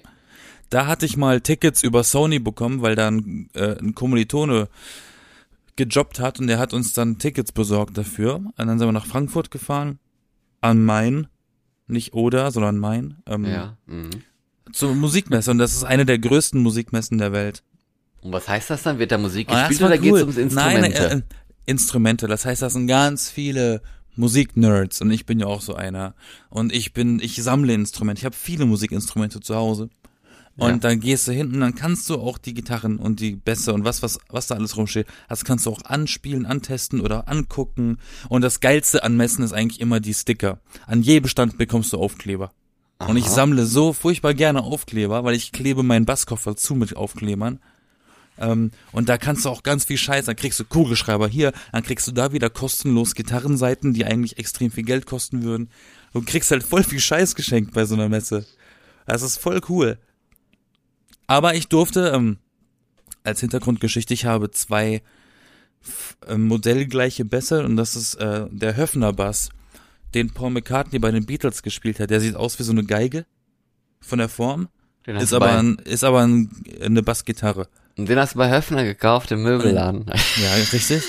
Da hatte ich mal Tickets über Sony bekommen, weil da ein, äh, ein Kommilitone gejobbt hat und der hat uns dann Tickets besorgt dafür. Und dann sind wir nach Frankfurt gefahren, an Main, nicht Oder, sondern Main, ähm, Ja. Mhm. zur Musikmesse. Und das ist eine der größten Musikmessen der Welt. Und was heißt das dann? Wird da Musik Oh, gespielt oder cool. ums Instrumente? Nein, äh, Instrumente. Das heißt, das sind ganz viele Musiknerds und ich bin ja auch so einer. Und ich bin, ich sammle Instrumente. Ich habe viele Musikinstrumente zu Hause. Und Ja. dann gehst du hinten, dann kannst du auch die Gitarren und die Bässe und was, was, was da alles rumsteht, das kannst du auch anspielen, antesten oder angucken. Und das Geilste an Messen ist eigentlich immer die Sticker. An jedem Stand bekommst du Aufkleber. Und ich Aha. sammle so furchtbar gerne Aufkleber, weil ich klebe meinen Basskoffer zu mit Aufklebern. Ähm, und da kannst du auch ganz viel Scheiß, dann kriegst du Kugelschreiber hier, dann kriegst du da wieder kostenlos Gitarrenseiten, die eigentlich extrem viel Geld kosten würden. Du kriegst halt voll viel Scheiß geschenkt bei so einer Messe. Das ist voll cool. Aber ich durfte, ähm, als Hintergrundgeschichte, ich habe zwei äh, modellgleiche Bässe und das ist äh, der Höfner Bass, den Paul McCartney bei den Beatles gespielt hat. Der sieht aus wie so eine Geige von der Form, Den ist aber, ein, ist aber ein, eine Bassgitarre. und den hast du bei Höfner gekauft im Möbelladen. Ja, richtig.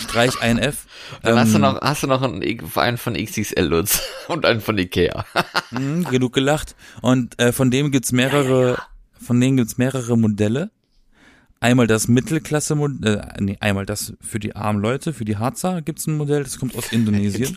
Streich ein F. Dann hast du Ähm, noch, hast du noch einen, einen von XXL Lutz und einen von Ikea. mh, genug gelacht. Und äh, von dem gibt's mehrere, von denen gibt's mehrere Modelle. Einmal das Mittelklasse äh, nee, einmal das für die armen Leute, für die Harzer gibt's ein Modell, das kommt aus Indonesien.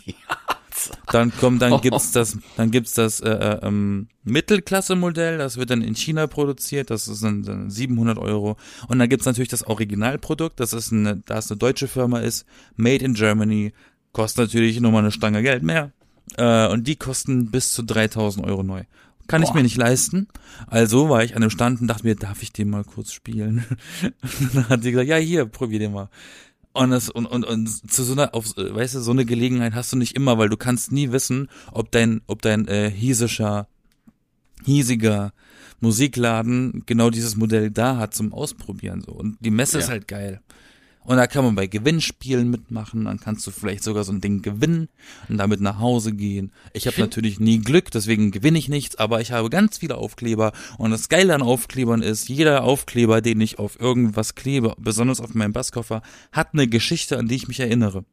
Dann kommt, dann gibt's das, dann gibt's das äh, äh, ähm, Mittelklasse-Modell, das wird dann in China produziert, das ist dann, dann 700 Euro. Und dann gibt's natürlich das Originalprodukt, das ist eine, da es eine deutsche Firma ist, made in Germany, kostet natürlich nochmal eine Stange Geld mehr. Äh, und die kosten bis zu 3000 Euro neu. Kann ich Boah. mir nicht leisten. Also war ich an dem Stand und dachte mir, darf ich den mal kurz spielen? Und dann hat die gesagt, ja hier, probier den mal. Und, das, und, und, und zu so einer, auf, weißt du, so eine Gelegenheit hast du nicht immer, weil du kannst nie wissen, ob dein, ob dein äh, hiesischer, hiesiger Musikladen genau dieses Modell da hat zum Ausprobieren so. Und die Messe ist Ja. halt geil. Und da kann man bei Gewinnspielen mitmachen, dann kannst du vielleicht sogar so ein Ding gewinnen und damit nach Hause gehen. Ich habe natürlich nie Glück, deswegen gewinne ich nichts, aber ich habe ganz viele Aufkleber und das Geile an Aufklebern ist, jeder Aufkleber, den ich auf irgendwas klebe, besonders auf meinem Basskoffer, hat eine Geschichte, an die ich mich erinnere.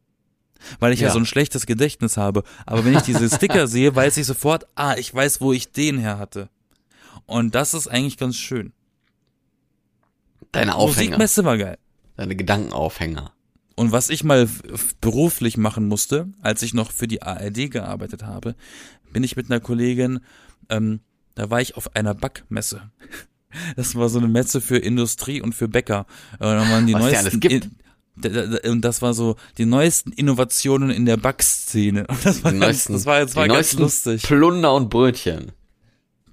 Weil ich ja. Ja. so ein schlechtes Gedächtnis habe. Aber wenn ich diese Sticker sehe, weiß ich sofort, ah, ich weiß, wo ich den her hatte. Und das ist eigentlich ganz schön. Deine Aufhänger. Musikmesse war geil. Deine Gedankenaufhänger. Und was ich mal beruflich machen musste, als ich noch für die ARD gearbeitet habe, bin ich mit einer Kollegin, ähm, da war ich auf einer Backmesse. Das war so eine Messe für Industrie und für Bäcker. Und dann waren die Was neuesten alles gibt. Da- da- da- und das war so die neuesten Innovationen in der Backszene. Und das war, Die ganz, neuesten, das war, das war ganz lustig. Plunder und Brötchen.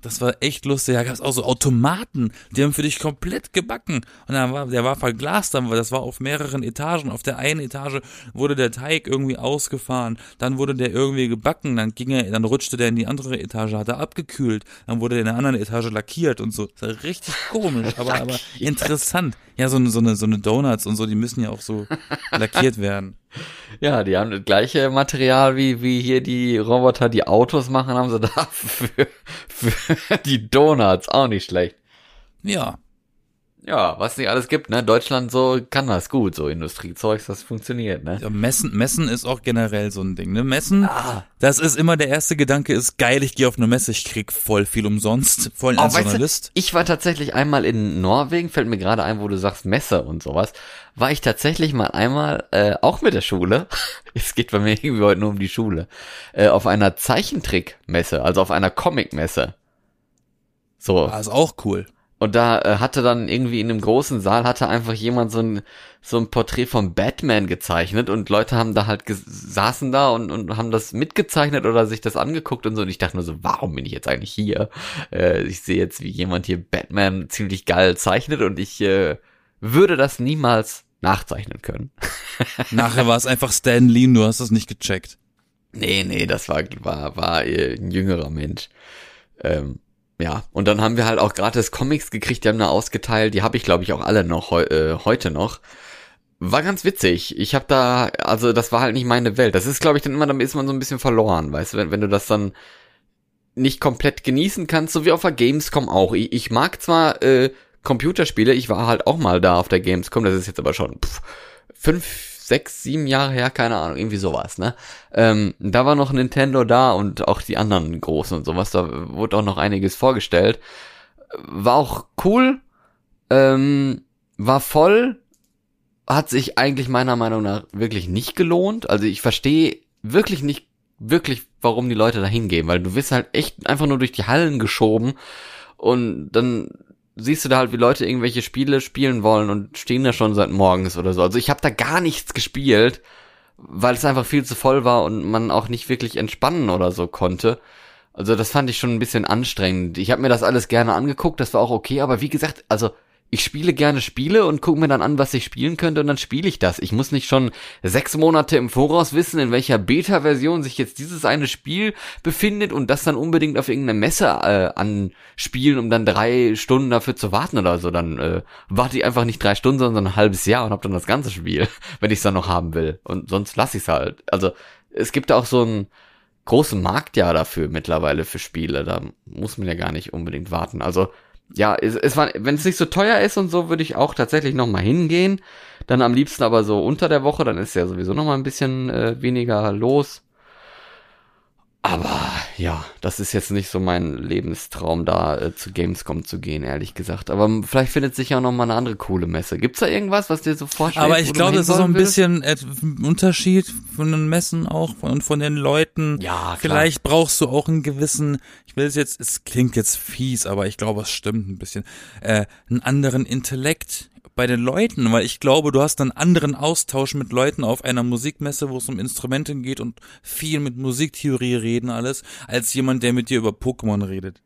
Das war echt lustig. Da gab es auch so Automaten, die haben für dich komplett gebacken. Und dann war, der war verglast, dann das war auf mehreren Etagen. Auf der einen Etage wurde der Teig irgendwie ausgefahren, dann wurde der irgendwie gebacken, dann ging er, dann rutschte der in die andere Etage, hat er abgekühlt, dann wurde der in der anderen Etage lackiert und so. Das war richtig komisch, aber, aber interessant. Ja, so so eine, so eine Donuts und so, die müssen ja auch so lackiert werden. Ja, die haben das gleiche Material wie, wie hier die Roboter, die Autos machen, haben sie da für, für die Donuts. Auch nicht schlecht. Ja, Ja, was nicht alles gibt, ne? Deutschland so kann das gut, so Industriezeugs, das funktioniert, ne? Ja, Messen, Messen ist auch generell so ein Ding, ne? Messen, Ah. das ist immer der erste Gedanke, ist geil, ich gehe auf eine Messe, ich krieg voll viel umsonst, voll Oh, als weißt du, Journalist. ich war tatsächlich einmal in Norwegen, fällt mir gerade ein, wo du sagst Messe und sowas, war ich tatsächlich mal einmal, äh, auch mit der Schule, es geht bei mir irgendwie heute nur um die Schule, äh, auf einer Zeichentrickmesse, also auf einer Comicmesse. So. Ah, ist auch cool. Und da äh, hatte dann irgendwie in einem großen Saal hatte einfach jemand so ein so ein Porträt von Batman gezeichnet und Leute haben da halt saßen da und, und haben das mitgezeichnet oder sich das angeguckt und so und ich dachte nur so, warum bin ich jetzt eigentlich hier? Äh, ich sehe jetzt, wie jemand hier Batman ziemlich geil zeichnet und ich äh, würde das niemals nachzeichnen können. Nachher war es einfach Stan Lee, du hast es nicht gecheckt. Nee, nee, das war, war, war äh, ein jüngerer Mensch. Ähm, ja, und dann haben wir halt auch gratis Comics gekriegt, die haben da ausgeteilt, die habe ich glaube ich auch alle noch heu, äh, heute noch. War ganz witzig. Ich habe da, also das war halt nicht meine Welt. Das ist glaube ich dann immer, dann ist man so ein bisschen verloren, weißt du, wenn, wenn du das dann nicht komplett genießen kannst, so wie auf der Gamescom auch. Ich, ich mag zwar äh, Computerspiele, ich war halt auch mal da auf der Gamescom, das ist jetzt aber schon pff, fünf, sechs, sieben Jahre her, keine Ahnung, irgendwie sowas, ne? Ähm, da war noch Nintendo da und auch die anderen großen und sowas, da wurde auch noch einiges vorgestellt. War auch cool, ähm, war voll, hat sich eigentlich meiner Meinung nach wirklich nicht gelohnt. Also ich verstehe wirklich nicht wirklich, warum die Leute da hingehen, weil du wirst halt echt einfach nur durch die Hallen geschoben und dann siehst du da halt, wie Leute irgendwelche Spiele spielen wollen und stehen da schon seit morgens oder so. Also ich habe da gar nichts gespielt, weil es einfach viel zu voll war und man auch nicht wirklich entspannen oder so konnte. Also das fand ich schon ein bisschen anstrengend. Ich habe mir das alles gerne angeguckt, das war auch okay, aber wie gesagt, also ich spiele gerne Spiele und gucke mir dann an, was ich spielen könnte und dann spiele ich das. Ich muss nicht schon sechs Monate im Voraus wissen, in welcher Beta-Version sich jetzt dieses eine Spiel befindet und das dann unbedingt auf irgendeine Messe äh, anspielen, um dann drei Stunden dafür zu warten oder so. Dann äh, warte ich einfach nicht drei Stunden, sondern ein halbes Jahr und habe dann das ganze Spiel, wenn ich es dann noch haben will. Und sonst lasse ich es halt. Also es gibt auch so einen großen Markt ja dafür mittlerweile für Spiele. Da muss man ja gar nicht unbedingt warten. Also ja, es, es war, wenn es nicht so teuer ist und so, würde ich auch tatsächlich noch mal hingehen. Dann am liebsten aber so unter der Woche, dann ist ja sowieso noch mal ein bisschen äh, weniger los. Aber ja, das ist jetzt nicht so mein Lebenstraum, da äh, zu Gamescom zu gehen, ehrlich gesagt. Aber vielleicht findet sich ja noch mal eine andere coole Messe. Gibt's da irgendwas, was dir so vorstellt? Aber ich glaube, das ist so ein bisschen ein Unterschied von den Messen auch und von den Leuten. Ja, klar. Vielleicht brauchst du auch einen gewissen, ich will es jetzt, es klingt jetzt fies, aber ich glaube, es stimmt ein bisschen, äh, einen anderen Intellekt bei den Leuten, weil ich glaube, du hast einen anderen Austausch mit Leuten auf einer Musikmesse, wo es um Instrumente geht und viel mit Musiktheorie reden alles, als jemand, der mit dir über Pokémon redet.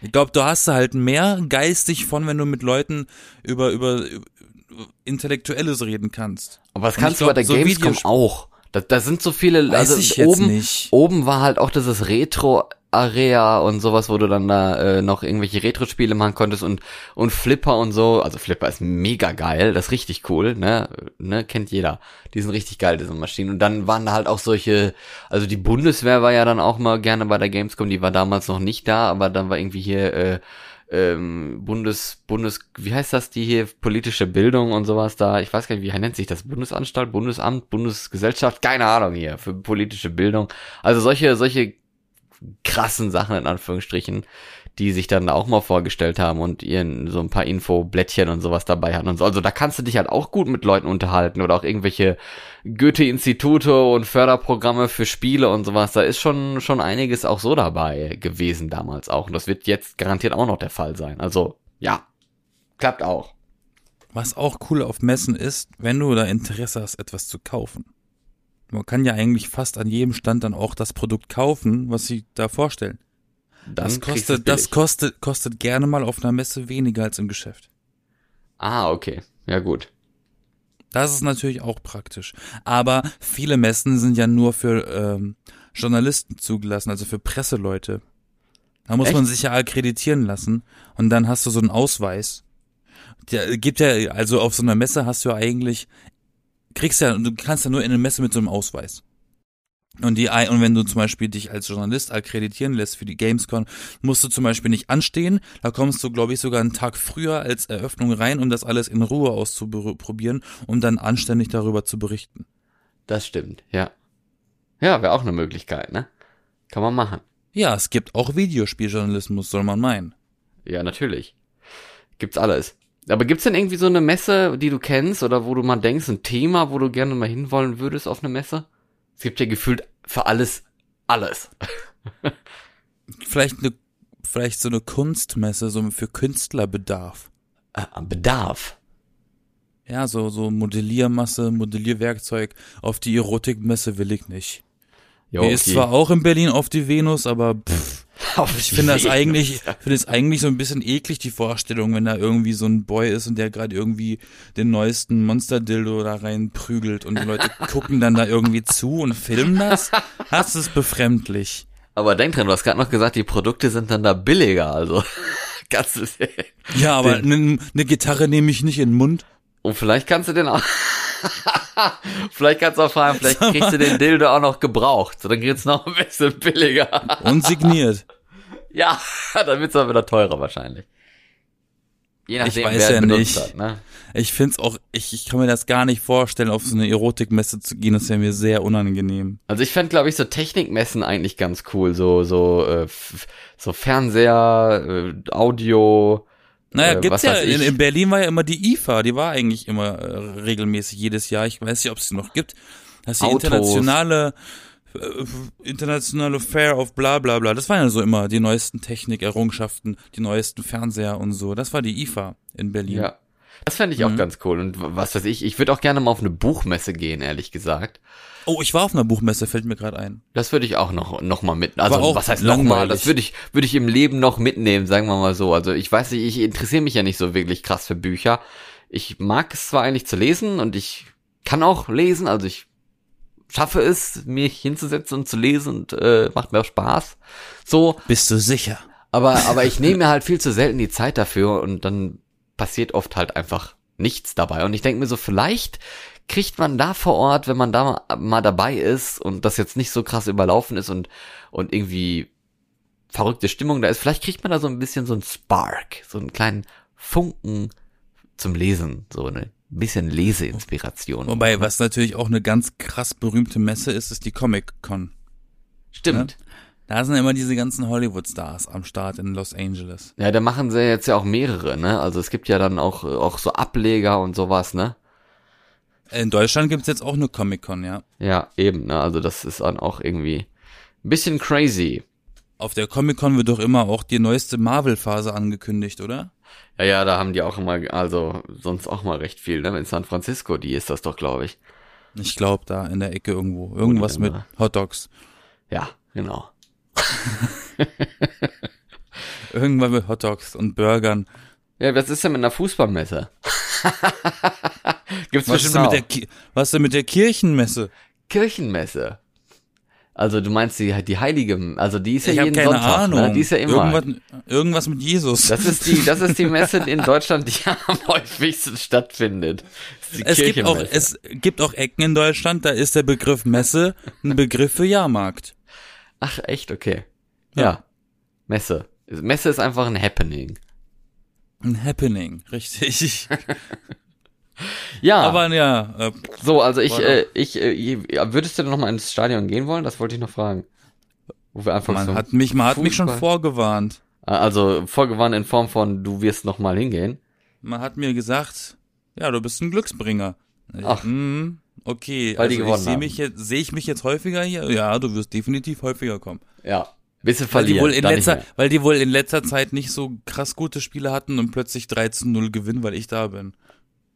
Ich glaube, du hast halt mehr geistig von, wenn du mit Leuten über, über, über Intellektuelles reden kannst. Aber das Und kannst ich du bei der glaub, so Gamescom auch. Da, da sind so viele, Weiß also oben, nicht. oben war halt auch dieses Retro-Area und sowas, wo du dann da äh, noch irgendwelche Retro-Spiele machen konntest und und Flipper und so. Also Flipper ist mega geil, das ist richtig cool, ne, ne, kennt jeder. Die sind richtig geil, diese Maschinen. Und dann waren da halt auch solche, also die Bundeswehr war ja dann auch mal gerne bei der Gamescom, die war damals noch nicht da, aber dann war irgendwie hier äh, ähm, Bundes, Bundes, wie heißt das, die hier politische Bildung und sowas da, ich weiß gar nicht, wie nennt sich das, Bundesanstalt, Bundesamt, Bundesgesellschaft, keine Ahnung hier, für politische Bildung. Also solche, solche krassen Sachen in Anführungsstrichen, die sich dann auch mal vorgestellt haben und ihren so ein paar Infoblättchen und sowas dabei hatten und so. Also da kannst du dich halt auch gut mit Leuten unterhalten oder auch irgendwelche Goethe-Institute und Förderprogramme für Spiele und sowas. Da ist schon, schon einiges auch so dabei gewesen damals auch. Und das wird jetzt garantiert auch noch der Fall sein. Also, ja, klappt auch. Was auch cool auf Messen ist, wenn du da Interesse hast, etwas zu kaufen. Man kann ja eigentlich fast an jedem Stand dann auch das Produkt kaufen, was sie da vorstellen. Das kostet, das kostet, kostet gerne mal auf einer Messe weniger als im Geschäft. Ah, okay. Ja, gut. Das ist natürlich auch praktisch. Aber viele Messen sind ja nur für ähm, Journalisten zugelassen, also für Presseleute. Da muss Echt? man sich ja akkreditieren lassen und dann hast du so einen Ausweis. Der gibt ja, also auf so einer Messe hast du ja eigentlich kriegst ja, du kannst ja nur in eine Messe mit so einem Ausweis. Und die, und wenn du zum Beispiel dich als Journalist akkreditieren lässt für die Gamescom, musst du zum Beispiel nicht anstehen. Da kommst du, glaube ich, sogar einen Tag früher als Eröffnung rein, um das alles in Ruhe auszuprobieren und dann anständig darüber zu berichten. Das stimmt, ja. Ja, wäre auch eine Möglichkeit, ne? Kann man machen. Ja, es gibt auch Videospieljournalismus, soll man meinen. Ja, natürlich. Gibt's alles. Aber gibt's denn irgendwie so eine Messe, die du kennst oder wo du mal denkst, ein Thema, wo du gerne mal hinwollen würdest auf eine Messe? Es gibt ja gefühlt für alles alles. vielleicht eine, vielleicht so eine Kunstmesse, so für Künstlerbedarf. Ah, Bedarf. Ja, so, so Modelliermasse, Modellierwerkzeug. Auf die Erotikmesse will ich nicht. Jo, okay. ist zwar auch in Berlin auf die Venus, aber pff, ich finde das eigentlich, finde es eigentlich so ein bisschen eklig, die Vorstellung, wenn da irgendwie so ein Boy ist und der gerade irgendwie den neuesten Monster-Dildo da rein prügelt und die Leute gucken dann da irgendwie zu und filmen das. Das ist befremdlich. Aber denk dran, du hast gerade noch gesagt, die Produkte sind dann da billiger, also. Kannst du Ja, aber eine ne Gitarre nehme ich nicht in den Mund. Und vielleicht kannst du den auch. vielleicht kannst du auch fragen, vielleicht kriegst du den Dildo auch noch gebraucht. So, dann geht's noch ein bisschen billiger. Und signiert. Ja, dann wird's aber wieder teurer wahrscheinlich. Je nachdem, ich weiß ja nicht. Hat, ne? Ich find's auch, ich, ich kann mir das gar nicht vorstellen, auf so eine Erotikmesse zu gehen. Das wäre mir sehr unangenehm. Also ich fände, glaube ich, so Technikmessen eigentlich ganz cool. So, so, äh, so Fernseher, äh, Audio, naja, äh, gibt's ja, in, in, Berlin war ja immer die IFA, die war eigentlich immer äh, regelmäßig jedes Jahr. Ich weiß nicht, ob es sie noch gibt. Das ist die internationale, äh, internationale Fair of bla bla bla. Das waren ja so immer die neuesten Technikerrungenschaften, die neuesten Fernseher und so. Das war die IFA in Berlin. Ja. Das fände ich mhm. auch ganz cool. Und was weiß ich, ich würde auch gerne mal auf eine Buchmesse gehen, ehrlich gesagt. Oh, ich war auf einer Buchmesse, fällt mir gerade ein. Das würde ich auch noch noch mal mit. Also was heißt noch mal? Das würde ich würde ich im Leben noch mitnehmen, sagen wir mal so. Also ich weiß nicht, ich interessiere mich ja nicht so wirklich krass für Bücher. Ich mag es zwar eigentlich zu lesen und ich kann auch lesen, also ich schaffe es, mich hinzusetzen und zu lesen und äh, macht mir auch Spaß. So. Bist du sicher? Aber aber ich nehme mir halt viel zu selten die Zeit dafür und dann passiert oft halt einfach nichts dabei. Und ich denke mir so, vielleicht kriegt man da vor Ort, wenn man da mal dabei ist und das jetzt nicht so krass überlaufen ist und, und irgendwie verrückte Stimmung da ist, vielleicht kriegt man da so ein bisschen so ein Spark, so einen kleinen Funken zum Lesen, so eine bisschen Leseinspiration. Wobei, was natürlich auch eine ganz krass berühmte Messe ist, ist die Comic-Con. Stimmt. Ne? Da sind immer diese ganzen Hollywood-Stars am Start in Los Angeles. Ja, da machen sie jetzt ja auch mehrere, ne? Also es gibt ja dann auch, auch so Ableger und sowas, ne? In Deutschland gibt's jetzt auch eine Comic-Con, ja. Ja, eben, ne? Also das ist dann auch irgendwie ein bisschen crazy. Auf der Comic-Con wird doch immer auch die neueste Marvel-Phase angekündigt, oder? Ja, ja, da haben die auch immer, also sonst auch mal recht viel, ne? In San Francisco, die ist das doch, glaube ich. Ich glaube, da in der Ecke irgendwo. Irgendwas mit Hot Dogs. Ja, genau. Irgendwann mit Hot Dogs und Burgern. Ja, was ist denn mit einer Fußballmesse? Gibt's was, ist denn mit der was ist denn mit der Kirchenmesse? Kirchenmesse. Also du meinst die, die heilige, also die ist ja ich jeden keine Sonntag, Ahnung. Ne? Die ist ja immer. Irgendwas, irgendwas mit Jesus. Das ist die, das ist die Messe in Deutschland, die am häufigsten stattfindet. Es gibt auch, es gibt auch Ecken in Deutschland, da ist der Begriff Messe ein Begriff für Jahrmarkt. Ach, echt? Okay. Ja. ja. Messe. Messe ist einfach ein Happening. Ein Happening, richtig. ja. Aber ja. Äh, so, also ich, äh, ich, äh, würdest du denn noch mal ins Stadion gehen wollen? Das wollte ich noch fragen. Wo wir einfach man so hat mich, man hat mich schon vorgewarnt. Ah, also vorgewarnt in Form von, du wirst noch mal hingehen. Man hat mir gesagt, ja, du bist ein Glücksbringer. Ach. Mhm. Okay, Weil also ich sehe mich jetzt, sehe ich mich jetzt häufiger hier? Ja, du wirst definitiv häufiger kommen. Ja. Bisschen verlieren. Weil die, wohl in letzter, weil die wohl in letzter Zeit nicht so krass gute Spiele hatten und plötzlich 13-0 gewinnen, weil ich da bin.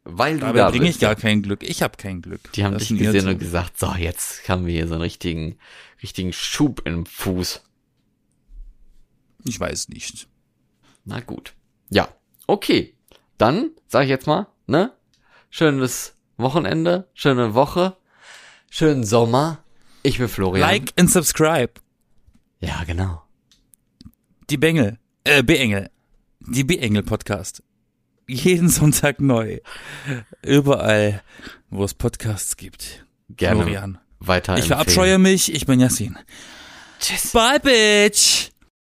Weil du Dabei da bringe ich gar kein Glück. Ich habe kein Glück. Die haben das dich gesehen und gesagt, so, jetzt haben wir hier so einen richtigen, richtigen Schub im Fuß. Ich weiß nicht. Na gut. Ja. Okay. Dann sage ich jetzt mal, ne? Schönes Wochenende, schöne Woche, schönen Sommer. Ich bin Florian. Like and subscribe. Ja, genau. Die Bengel, äh, B-Engel. Die B-Engel Podcast. jeden Sonntag neu. Überall, wo es Podcasts gibt. Gerne Florian. weiter Ich verabscheue mich, ich bin Yassin. Tschüss. Bye, Bitch!